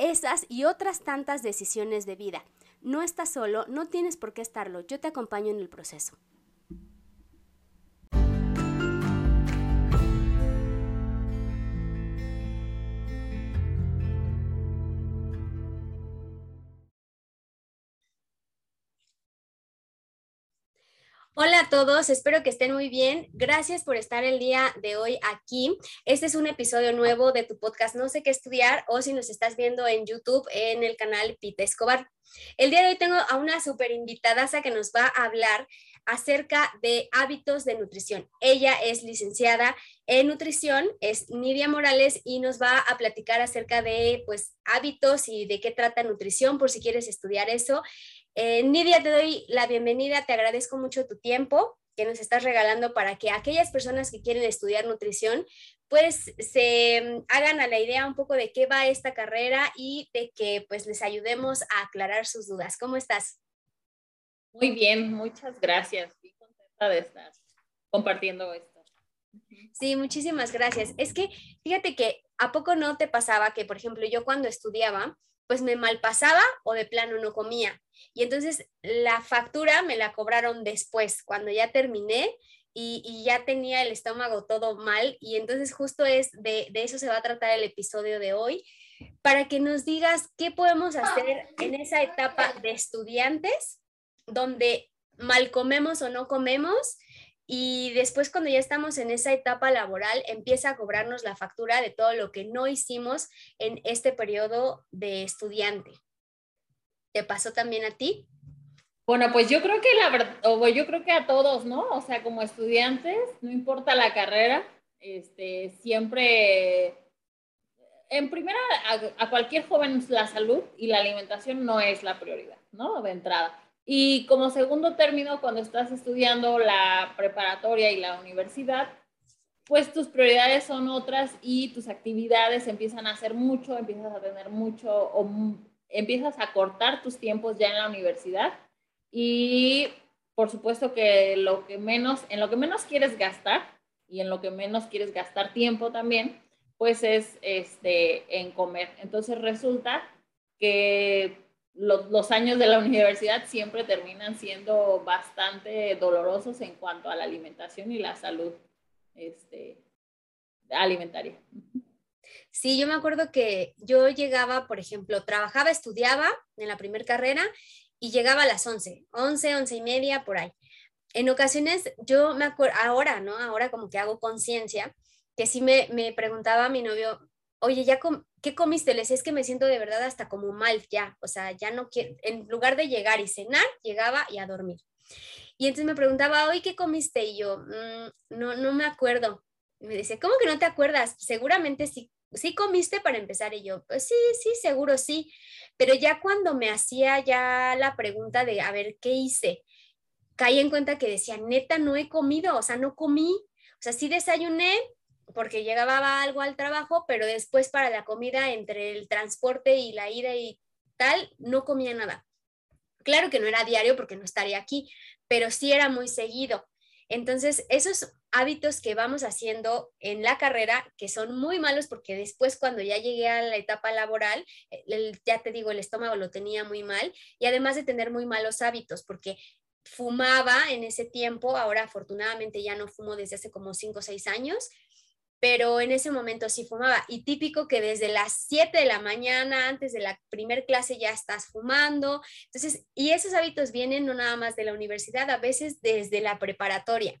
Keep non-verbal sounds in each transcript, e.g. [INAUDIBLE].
esas y otras tantas decisiones de vida. No estás solo, no tienes por qué estarlo, yo te acompaño en el proceso. Hola a todos, espero que estén muy bien. Gracias por estar el día de hoy aquí. Este es un episodio nuevo de tu podcast No sé qué estudiar o si nos estás viendo en YouTube en el canal Pita Escobar. El día de hoy tengo a una super invitada que nos va a hablar acerca de hábitos de nutrición. Ella es licenciada en nutrición, es Nidia Morales y nos va a platicar acerca de pues hábitos y de qué trata nutrición por si quieres estudiar eso. Eh, Nidia, te doy la bienvenida, te agradezco mucho tu tiempo que nos estás regalando para que aquellas personas que quieren estudiar nutrición pues se mm, hagan a la idea un poco de qué va esta carrera y de que pues les ayudemos a aclarar sus dudas. ¿Cómo estás? Muy bien, muchas gracias. Estoy contenta de estar compartiendo esto. Sí, muchísimas gracias. Es que fíjate que a poco no te pasaba que, por ejemplo, yo cuando estudiaba, pues me malpasaba o de plano no comía. Y entonces la factura me la cobraron después, cuando ya terminé y, ya tenía el estómago todo mal. Y entonces justo es de, eso se va a tratar el episodio de hoy, para que nos digas qué podemos hacer en esa etapa de estudiantes donde mal comemos o no comemos y después cuando ya estamos en esa etapa laboral, empieza a cobrarnos la factura de todo lo que no hicimos en este periodo de estudiante. ¿Te pasó también a ti? Bueno, pues yo creo que la verdad, yo creo que a todos, ¿no? O sea, como estudiantes, no importa la carrera, este, siempre, en primera, a, a cualquier joven la salud y la alimentación no es la prioridad, ¿no? De entrada. Y como segundo término, cuando estás estudiando la preparatoria y la universidad, pues tus prioridades son otras y tus actividades empiezan a hacer mucho, empiezas a tener mucho o empiezas a cortar tus tiempos ya en la universidad y por supuesto que lo que menos en lo que menos quieres gastar y en lo que menos quieres gastar tiempo también, pues es este en comer. Entonces resulta que los, años de la universidad siempre terminan siendo bastante dolorosos en cuanto a la alimentación y la salud este, alimentaria. Sí, yo me acuerdo que yo llegaba, por ejemplo, trabajaba, estudiaba en la primera carrera y llegaba a las 11, 11, 11 y media, por ahí. En ocasiones, yo me acuerdo, ahora, ¿no? Ahora como que hago conciencia, que sí me, me preguntaba a mi novio, oye, ya ¿qué comiste? Le decía, es que me siento de verdad hasta como mal ya, o sea, ya no quiero, en lugar de llegar y cenar, llegaba y a dormir. Y entonces me preguntaba, hoy, ¿qué comiste? Y yo, mm, no, no me acuerdo. Y me dice, ¿cómo que no te acuerdas? Seguramente sí, sí comiste para empezar. Y yo, pues sí, sí, seguro sí. Pero ya cuando me hacía ya la pregunta de, a ver, ¿qué hice? Caí en cuenta que decía, neta, no he comido, o sea, no comí. O sea, sí desayuné, porque llegaba algo al trabajo, pero después para la comida, entre el transporte y la ida y tal, no comía nada. Claro que no era diario porque no estaría aquí, pero sí era muy seguido. Entonces, esos hábitos que vamos haciendo en la carrera, que son muy malos porque después cuando ya llegué a la etapa laboral, ya te digo, el estómago lo tenía muy mal y además de tener muy malos hábitos, porque fumaba en ese tiempo, ahora afortunadamente ya no fumo desde hace como 5 o 6 años, pero en ese momento sí fumaba. Y típico que desde las 7 de la mañana, antes de la primer clase, ya estás fumando. Entonces, y esos hábitos vienen no nada más de la universidad, a veces desde la preparatoria.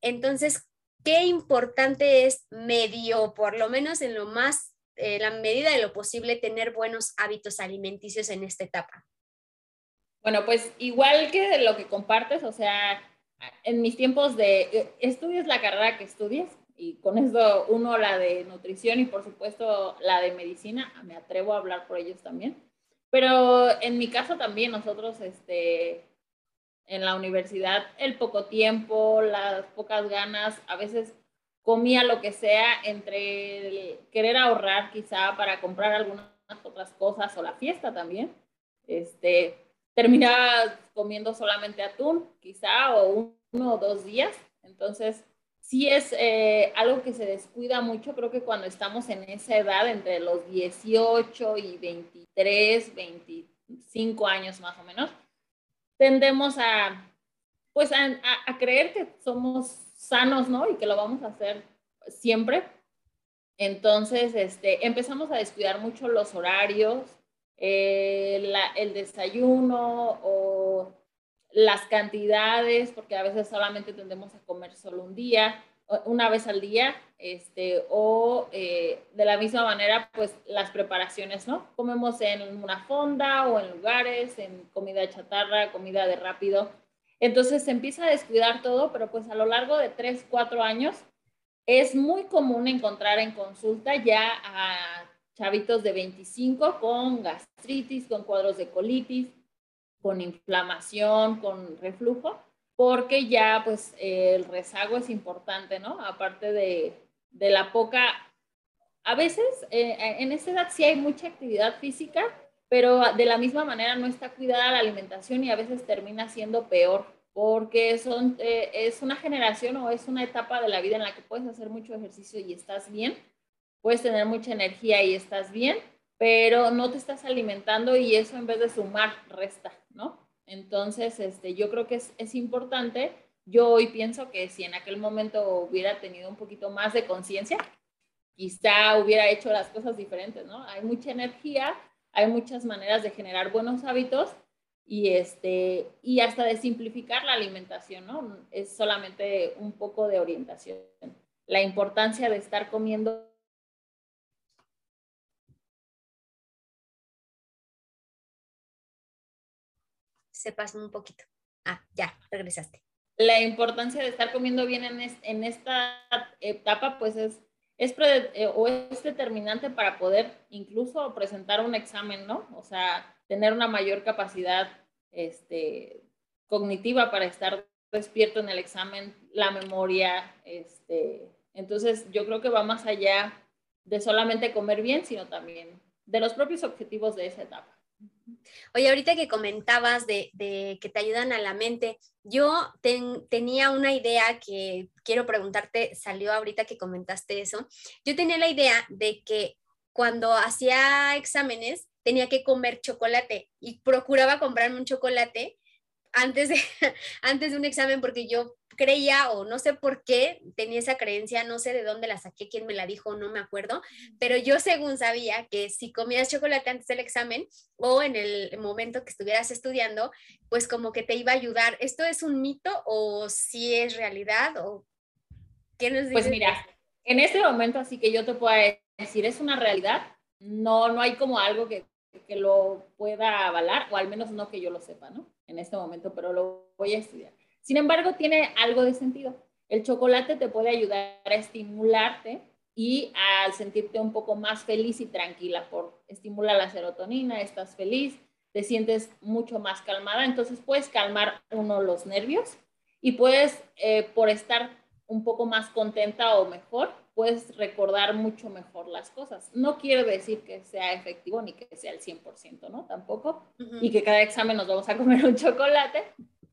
Entonces, qué importante es medio, por lo menos en lo más, la medida de lo posible, tener buenos hábitos alimenticios en esta etapa. Bueno, pues igual que lo que compartes, o sea, en mis tiempos de eh, estudias la carrera que estudies, y con eso uno la de nutrición y por supuesto la de medicina, me atrevo a hablar por ellos también. Pero en mi caso también nosotros, este, en la universidad, el poco tiempo, las pocas ganas, a veces comía lo que sea entre querer ahorrar quizá para comprar algunas otras cosas o la fiesta también. Este, terminaba comiendo solamente atún, quizá, o uno o dos días. Entonces, sí es eh, algo que se descuida mucho, creo que cuando estamos en esa edad, entre los 18 y 23, 25 años más o menos, tendemos a, pues, a, a creer que somos sanos, ¿no? Y que lo vamos a hacer siempre. Entonces, este, empezamos a descuidar mucho los horarios, eh, el desayuno o las cantidades, porque a veces solamente tendemos a comer solo un día, una vez al día, este, o eh, de la misma manera, pues las preparaciones, ¿no? Comemos en una fonda o en lugares, en comida chatarra, comida de rápido. Entonces se empieza a descuidar todo, pero pues a lo largo de tres, cuatro años es muy común encontrar en consulta ya a chavitos de 25 con gastritis, con cuadros de colitis, con inflamación, con reflujo, porque ya pues el rezago es importante, ¿no? Aparte de, de la poca, a veces eh, en esta edad sí hay mucha actividad física, pero de la misma manera no está cuidada la alimentación y a veces termina siendo peor, porque son, eh, es una generación o es una etapa de la vida en la que puedes hacer mucho ejercicio y estás bien, puedes tener mucha energía y estás bien, pero no te estás alimentando y eso en vez de sumar, resta, ¿no? Entonces, este, yo creo que es, importante. Yo hoy pienso que si en aquel momento hubiera tenido un poquito más de conciencia, quizá hubiera hecho las cosas diferentes, ¿no? Hay mucha energía, hay muchas maneras de generar buenos hábitos y, este, y hasta de simplificar la alimentación, ¿no? Es solamente un poco de orientación. La importancia de estar comiendo se pasó un poquito. Ah, ya, regresaste. La importancia de estar comiendo bien en, en esta etapa, pues es, es, eh, o es determinante para poder incluso presentar un examen, ¿no? O sea, tener una mayor capacidad este, cognitiva para estar despierto en el examen, la memoria, este, entonces yo creo que va más allá de solamente comer bien, sino también de los propios objetivos de esa etapa. Oye, ahorita que comentabas de, que te ayudan a la mente, yo tenía una idea que quiero preguntarte, salió ahorita que comentaste eso. Yo tenía la idea de que cuando hacía exámenes tenía que comer chocolate y procuraba comprarme un chocolate antes de, [LAUGHS] antes de un examen porque yo creía o no sé por qué tenía esa creencia, no sé de dónde la saqué, quién me la dijo, no me acuerdo, pero yo según sabía que si comías chocolate antes del examen o en el momento que estuvieras estudiando, pues como que te iba a ayudar. ¿Esto es un mito o si es realidad o qué nos Pues mira, en este momento así que yo te puedo decir, es una realidad. No, no hay como algo que, que lo pueda avalar, o al menos no que yo lo sepa, ¿no? En este momento, pero lo voy a estudiar. Sin embargo, tiene algo de sentido. El chocolate te puede ayudar a estimularte y a sentirte un poco más feliz y tranquila por estimular la serotonina, estás feliz, te sientes mucho más calmada, entonces puedes calmar uno los nervios y puedes, eh, por estar un poco más contenta o mejor, puedes recordar mucho mejor las cosas. No quiere decir que sea efectivo ni que sea el 100%, ¿no? Tampoco. Y que cada examen nos vamos a comer un chocolate,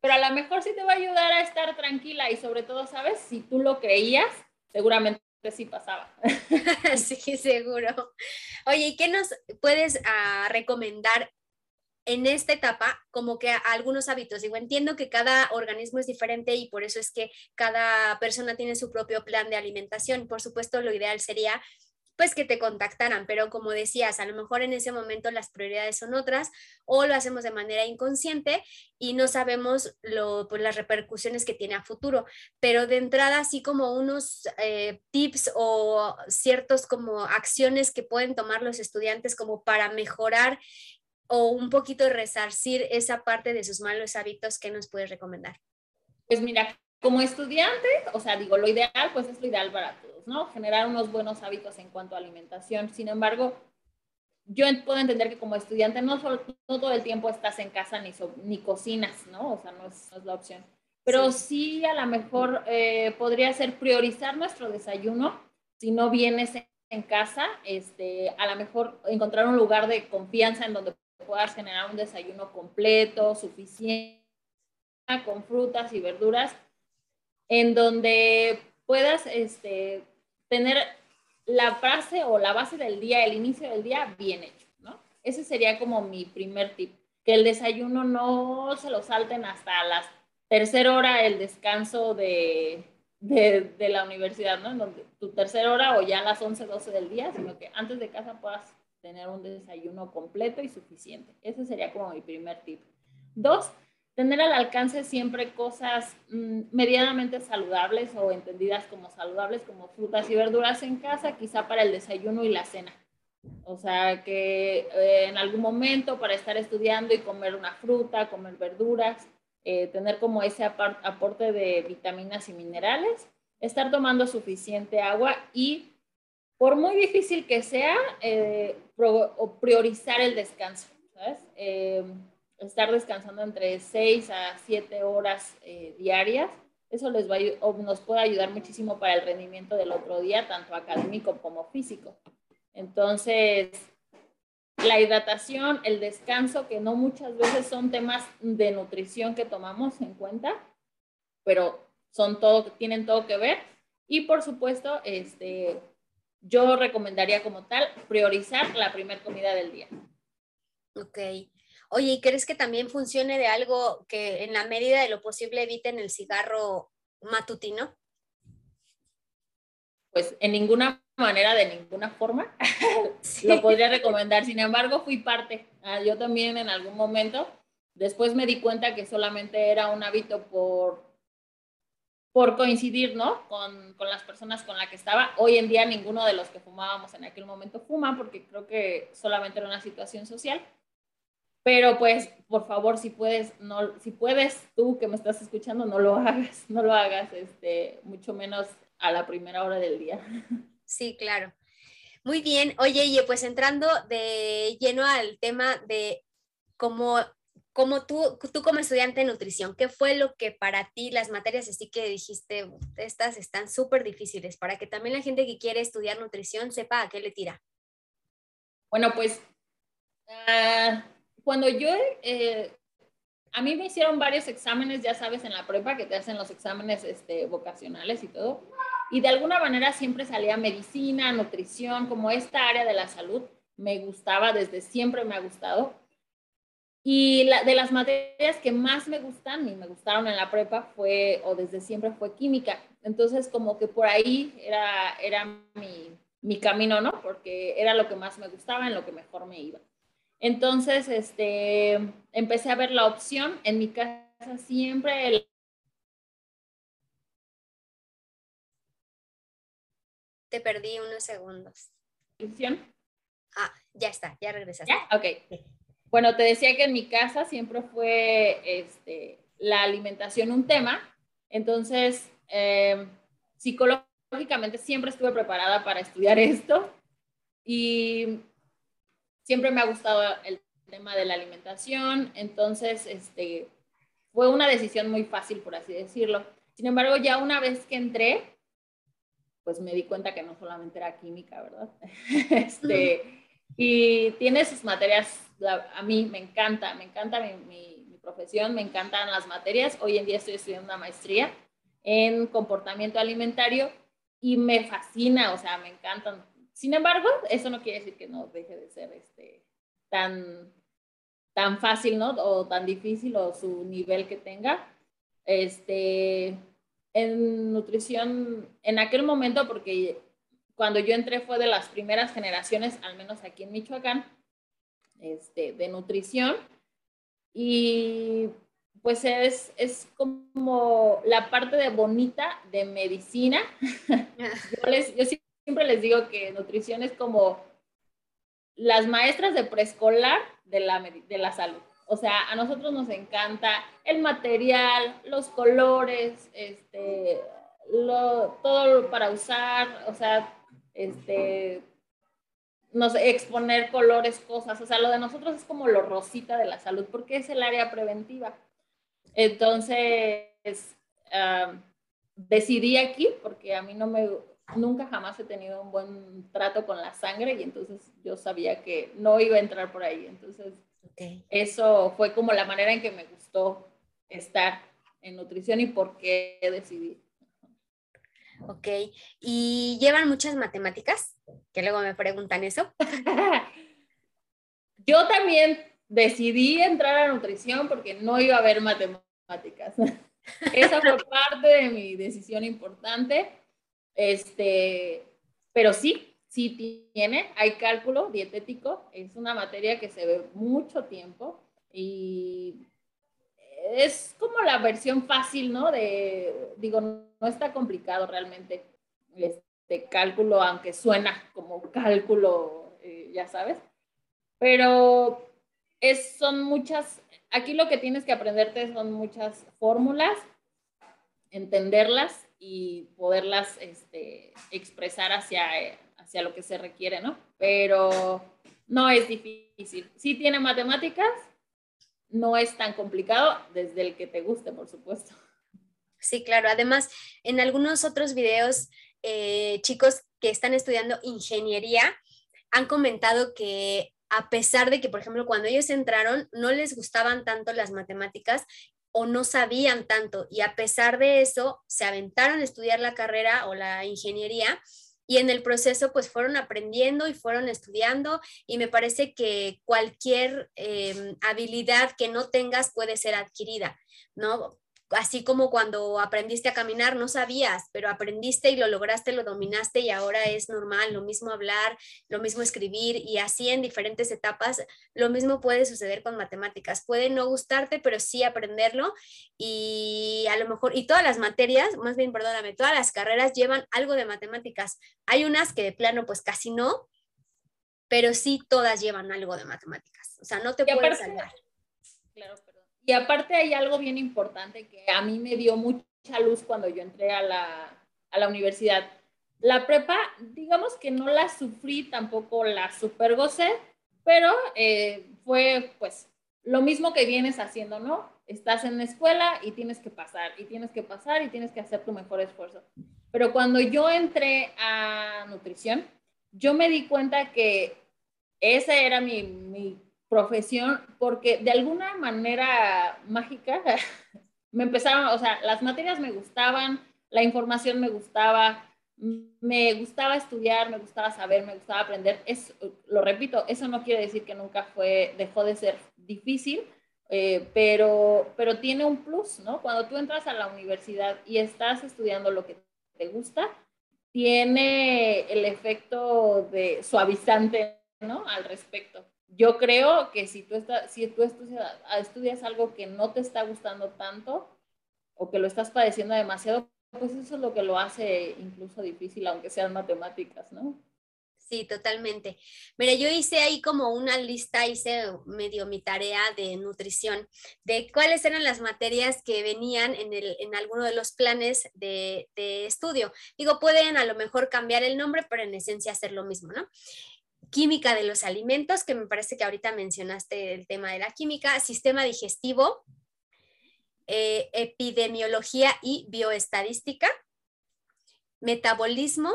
pero a lo mejor sí te va a ayudar a estar tranquila y sobre todo, ¿sabes? Si tú lo creías, seguramente sí pasaba. [LAUGHS] sí, seguro. Oye, ¿y qué nos puedes uh, recomendar en esta etapa como que algunos hábitos. Digo, entiendo que cada organismo es diferente y por eso es que cada persona tiene su propio plan de alimentación. Por supuesto, lo ideal sería pues que te contactaran, pero como decías, a lo mejor en ese momento las prioridades son otras o lo hacemos de manera inconsciente y no sabemos lo, pues, las repercusiones que tiene a futuro, pero de entrada así como unos eh, tips o ciertos como acciones que pueden tomar los estudiantes como para mejorar o un poquito resarcir esa parte de sus malos hábitos que nos puedes recomendar. Pues mira, como estudiante, o sea, digo, lo ideal, pues es lo ideal para ¿no? Generar unos buenos hábitos en cuanto a alimentación. Sin embargo, yo puedo entender que como estudiante no, solo, todo el tiempo estás en casa ni, ni cocinas, ¿no? O sea, no es, la opción. Pero sí, a lo mejor eh, podría ser priorizar nuestro desayuno si no vienes en casa, este, a lo mejor encontrar un lugar de confianza en donde puedas generar un desayuno completo, suficiente, con frutas y verduras, en donde puedas este, tener la frase o la base del día, el inicio del día bien hecho, ¿no? Ese sería como mi primer tip, que el desayuno no se lo salten hasta las tercera hora el descanso de, de, la universidad, ¿no? En donde tu tercera hora o ya las 11, 12 del día, sino que antes de casa puedas tener un desayuno completo y suficiente. Ese sería como mi primer tip. Dos, tener al alcance siempre cosas mm, medianamente saludables o entendidas como saludables, como frutas y verduras en casa, quizá para el desayuno y la cena. O sea, que eh, en algún momento para estar estudiando y comer una fruta, comer verduras, eh, tener como ese aporte de vitaminas y minerales, estar tomando suficiente agua y, por muy difícil que sea, eh, priorizar el descanso, ¿sabes? Estar descansando entre 6 a 7 horas eh, diarias. Eso les va a, nos puede ayudar muchísimo para el rendimiento del otro día, tanto académico como físico. Entonces, la hidratación, el descanso, que no muchas veces son temas de nutrición que tomamos en cuenta, pero son todo, tienen todo que ver. Y por supuesto, este, yo recomendaría como tal priorizar la primera comida del día. Ok. Oye, ¿y crees que también funcione de algo que en la medida de lo posible eviten el cigarro matutino? Pues en ninguna manera, de ninguna forma, [LAUGHS] lo podría recomendar. Sin embargo, fui parte. Ah, yo también en algún momento, después me di cuenta que solamente era un hábito por, por coincidir, ¿no? Con, con las personas con las que estaba. Hoy en día ninguno de los que fumábamos en aquel momento fuma porque creo que solamente era una situación social. Pero pues, por favor, si puedes, no, si puedes, tú que me estás escuchando, no lo [LAUGHS] hagas, no lo hagas, este, mucho menos a la primera hora del día. [LAUGHS] Sí, claro. Muy bien. Oye, pues entrando de lleno al tema de cómo, cómo tú, tú como estudiante de nutrición, ¿qué fue lo que para ti las materias así que dijiste, estas están súper difíciles, para que también la gente que quiere estudiar nutrición sepa a qué le tira? Bueno, pues uh, cuando yo, eh, a mí me hicieron varios exámenes, ya sabes, en la prepa que te hacen los exámenes este, vocacionales y todo, y de alguna manera siempre salía medicina, nutrición, como esta área de la salud, me gustaba, desde siempre me ha gustado. Y de las materias que más me gustan y me gustaron en la prepa fue, o desde siempre fue química. Entonces, como que por ahí era, era mi, mi camino, ¿no? Porque era lo que más me gustaba, en lo que mejor me iba. Entonces, este, empecé a ver la opción. En mi casa siempre Te perdí unos segundos. Ah, ya está, ya regresaste. ¿Ya? Ok. Bueno, te decía que en mi casa siempre fue este, la alimentación un tema. Entonces, em, psicológicamente siempre estuve preparada para estudiar [LAUGHS] esto. Y siempre me ha gustado el tema de la alimentación, entonces este, fue una decisión muy fácil, por así decirlo. Sin embargo, ya una vez que entré, pues me di cuenta que no solamente era química, ¿verdad? [LAUGHS] este, y tiene sus materias, a mí me encanta, me encanta mi, mi, profesión, me encantan las materias. Hoy en día estoy estudiando una maestría en comportamiento alimentario y me fascina, o sea, me encantan sin embargo, eso no quiere decir que no deje de ser este, tan, tan fácil, ¿no? O tan difícil o su nivel que tenga. Este, en nutrición, en aquel momento, porque cuando yo entré fue de las primeras generaciones, al menos aquí en Michoacán, este, de nutrición. Y pues es, es como la parte de bonita de medicina. [LAUGHS] yo, siempre les digo que nutrición es como las maestras de preescolar de la, de la salud. O sea, a nosotros nos encanta el material, los colores, este, lo, todo para usar, o sea, este, no sé, exponer colores, cosas. O sea, lo de nosotros es como lo rosita de la salud, porque es el área preventiva. Entonces, decidí aquí porque a mí no me, nunca jamás he tenido un buen trato con la sangre y entonces yo sabía que no iba a entrar por ahí. Entonces, eso fue como la manera en que me gustó estar en nutrición y por qué decidí. Ok, ¿y llevan muchas matemáticas? Que luego me preguntan eso. [LAUGHS] yo también decidí entrar a nutrición porque no iba a haber matemáticas. [LAUGHS] Esa fue [LAUGHS] parte de mi decisión importante. Este, pero sí, sí tiene, hay cálculo dietético, es una materia que se ve mucho tiempo y es como la versión fácil, ¿no? De, digo, no está complicado realmente este cálculo, aunque suena como cálculo, eh, ya sabes, pero es, son muchas, aquí lo que tienes que aprenderte son muchas fórmulas, entenderlas y poderlas este, expresar hacia, hacia lo que se requiere, ¿no? Pero no es difícil. Sí tiene matemáticas, no es tan complicado desde el que te guste, por supuesto. Sí, claro. Además, en algunos otros videos, eh, chicos que están estudiando ingeniería han comentado que a pesar de que, por ejemplo, cuando ellos entraron, no les gustaban tanto las matemáticas o no sabían tanto y a pesar de eso se aventaron a estudiar la carrera o la ingeniería y en el proceso pues fueron aprendiendo y fueron estudiando y me parece que cualquier em, habilidad que no tengas puede ser adquirida, ¿no? Así como cuando aprendiste a caminar, no sabías, pero aprendiste y lo lograste, lo dominaste y ahora es normal, lo mismo hablar, lo mismo escribir y así en diferentes etapas, lo mismo puede suceder con matemáticas. Puede no gustarte, pero sí aprenderlo y a lo mejor, y todas las materias, más bien, perdóname, todas las carreras llevan algo de matemáticas. Hay unas que de plano pues casi no, pero sí todas llevan algo de matemáticas. O sea, no te puedes salvar. Claro, y aparte hay algo bien importante que a mí me dio mucha luz cuando yo entré a la, a la universidad. La prepa, digamos que no la sufrí, tampoco la super gocé, pero eh, fue pues lo mismo que vienes haciendo, ¿no? Estás en la escuela y tienes que pasar, y tienes que pasar, y tienes que hacer tu mejor esfuerzo. Pero cuando yo entré a nutrición, yo me di cuenta que esa era mi, mi profesión porque de alguna manera mágica [LAUGHS] me empezaron, o sea, las materias me gustaban, la información me gustaba, me gustaba estudiar, me gustaba saber, me gustaba aprender. Es, lo repito, eso no quiere decir que nunca fue, dejó de ser difícil, eh, pero, pero tiene un plus, ¿no? Cuando tú entras a la universidad y estás estudiando lo que te gusta, tiene el efecto de suavizante, ¿no? Al respecto yo creo que si tú, estás, si tú estudias, estudias algo que no te está gustando tanto o que lo estás padeciendo demasiado, pues eso es lo que lo hace incluso difícil, aunque sean matemáticas, ¿no? Sí, totalmente. Mira, yo hice ahí como una lista, hice medio mi tarea de nutrición, de cuáles eran las materias que venían en, el, en alguno de los planes de, de estudio. Digo, pueden a lo mejor cambiar el nombre, pero en esencia hacer lo mismo, ¿no? Química de los alimentos, que me parece que ahorita mencionaste el tema de la química, sistema digestivo, eh, epidemiología y bioestadística, metabolismo,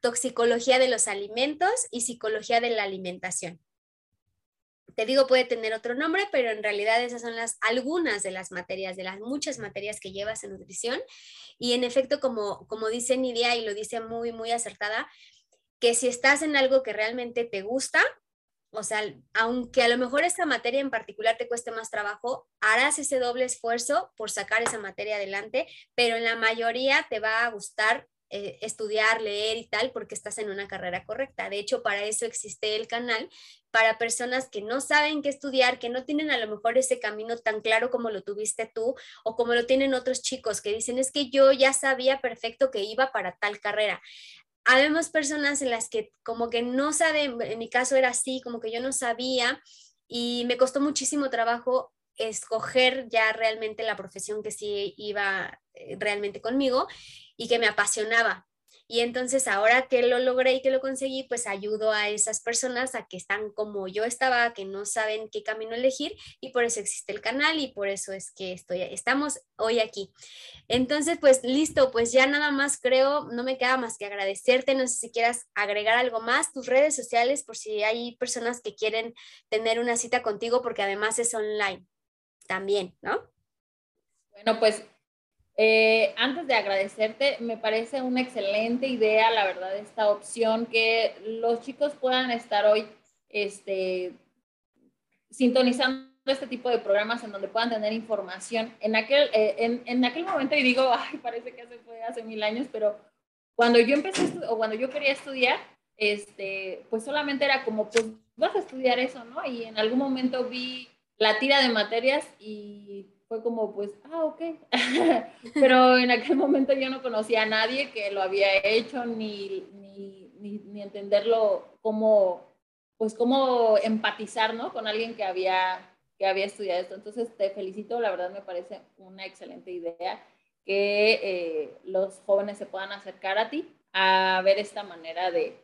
toxicología de los alimentos y psicología de la alimentación. Te digo, puede tener otro nombre, pero en realidad esas son las algunas de las materias, de las muchas materias que llevas en nutrición. Y en efecto, como, como dice Nidia y lo dice muy, muy acertada, que si estás en algo que realmente te gusta, o sea, aunque a lo mejor esta materia en particular te cueste más trabajo, harás ese doble esfuerzo por sacar esa materia adelante, pero en la mayoría te va a gustar eh, estudiar, leer y tal, porque estás en una carrera correcta. De hecho, para eso existe el canal, para personas que no saben qué estudiar, que no tienen a lo mejor ese camino tan claro como lo tuviste tú o como lo tienen otros chicos que dicen, es que yo ya sabía perfecto que iba para tal carrera habemos personas en las que como que no saben, en mi caso era así, como que yo no sabía y me costó muchísimo trabajo escoger ya realmente la profesión que sí iba eh, realmente conmigo y que me apasionaba. Y entonces ahora que lo logré y que lo conseguí, pues ayudo a esas personas a que están como yo estaba, que no saben qué camino elegir y por eso existe el canal y por eso es que estoy, estamos hoy aquí. Entonces, pues listo, pues ya nada más creo, no me queda más que agradecerte, no sé si quieras agregar algo más, tus redes sociales, por si hay personas que quieren tener una cita contigo, porque además es online también, ¿no? Bueno, pues eh, antes de agradecerte, me parece una excelente idea, la verdad, esta opción que los chicos puedan estar hoy este, sintonizando este tipo de programas en donde puedan tener información. En aquel, eh, en, en, aquel momento, y digo, [LAUGHS] ay, parece que hace, fue hace mil años, pero cuando yo empecé o cuando yo quería estudiar, este, pues solamente era como, pues vas a estudiar eso, ¿no? Y en algún momento vi la tira de materias y fue como, pues, ah, ok. [LAUGHS] Pero en aquel momento yo no conocía a nadie que lo había hecho, ni, ni, ni, entenderlo como, pues, cómo empatizar, ¿no? Con alguien que había, que había estudiado esto. Entonces, te felicito, la verdad me parece una excelente idea que eh, los jóvenes se puedan acercar a ti a ver esta manera de,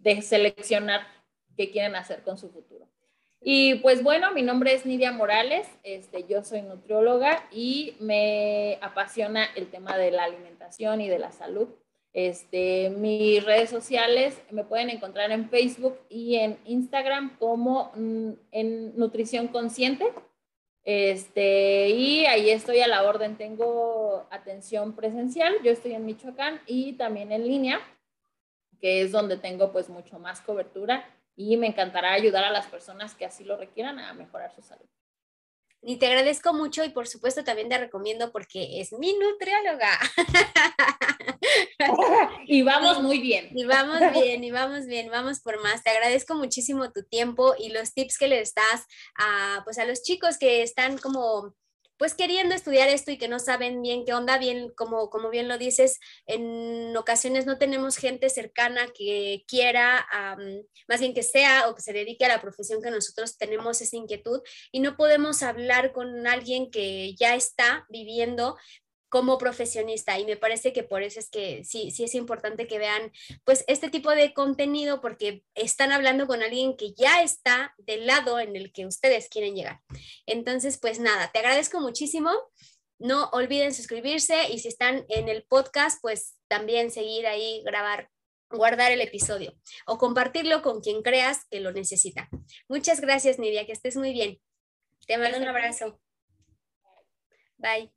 de seleccionar qué quieren hacer con su futuro. Y pues bueno, mi nombre es Nidia Morales, este, yo soy nutrióloga y me apasiona el tema de la alimentación y de la salud. Este, mis redes sociales me pueden encontrar en Facebook y en Instagram como mm, en Nutrición Consciente. Este, y ahí estoy a la orden. Tengo atención presencial. Yo estoy en Michoacán y también en línea, que es donde tengo pues mucho más cobertura y me encantará ayudar a las personas que así lo requieran a mejorar su salud. Y te agradezco mucho y por supuesto también te recomiendo porque es mi nutrióloga. [LAUGHS] y vamos muy bien. Y vamos bien, y vamos bien, vamos por más. Te agradezco muchísimo tu tiempo y los tips que les das a, pues a los chicos que están como pues queriendo estudiar esto y que no saben bien qué onda, bien, como, como bien lo dices, en ocasiones no tenemos gente cercana que quiera, más bien que sea o que se dedique a la profesión que nosotros tenemos esa inquietud y no podemos hablar con alguien que ya está viviendo como profesionista y me parece que por eso es que sí, sí es importante que vean pues este tipo de contenido porque están hablando con alguien que ya está del lado en el que ustedes quieren llegar. Entonces, pues nada, te agradezco muchísimo. No olviden suscribirse y si están en el podcast, pues también seguir ahí, grabar, guardar el episodio o compartirlo con quien creas que lo necesita. Muchas gracias, Nidia, que estés muy bien. Te mando un abrazo. Bye.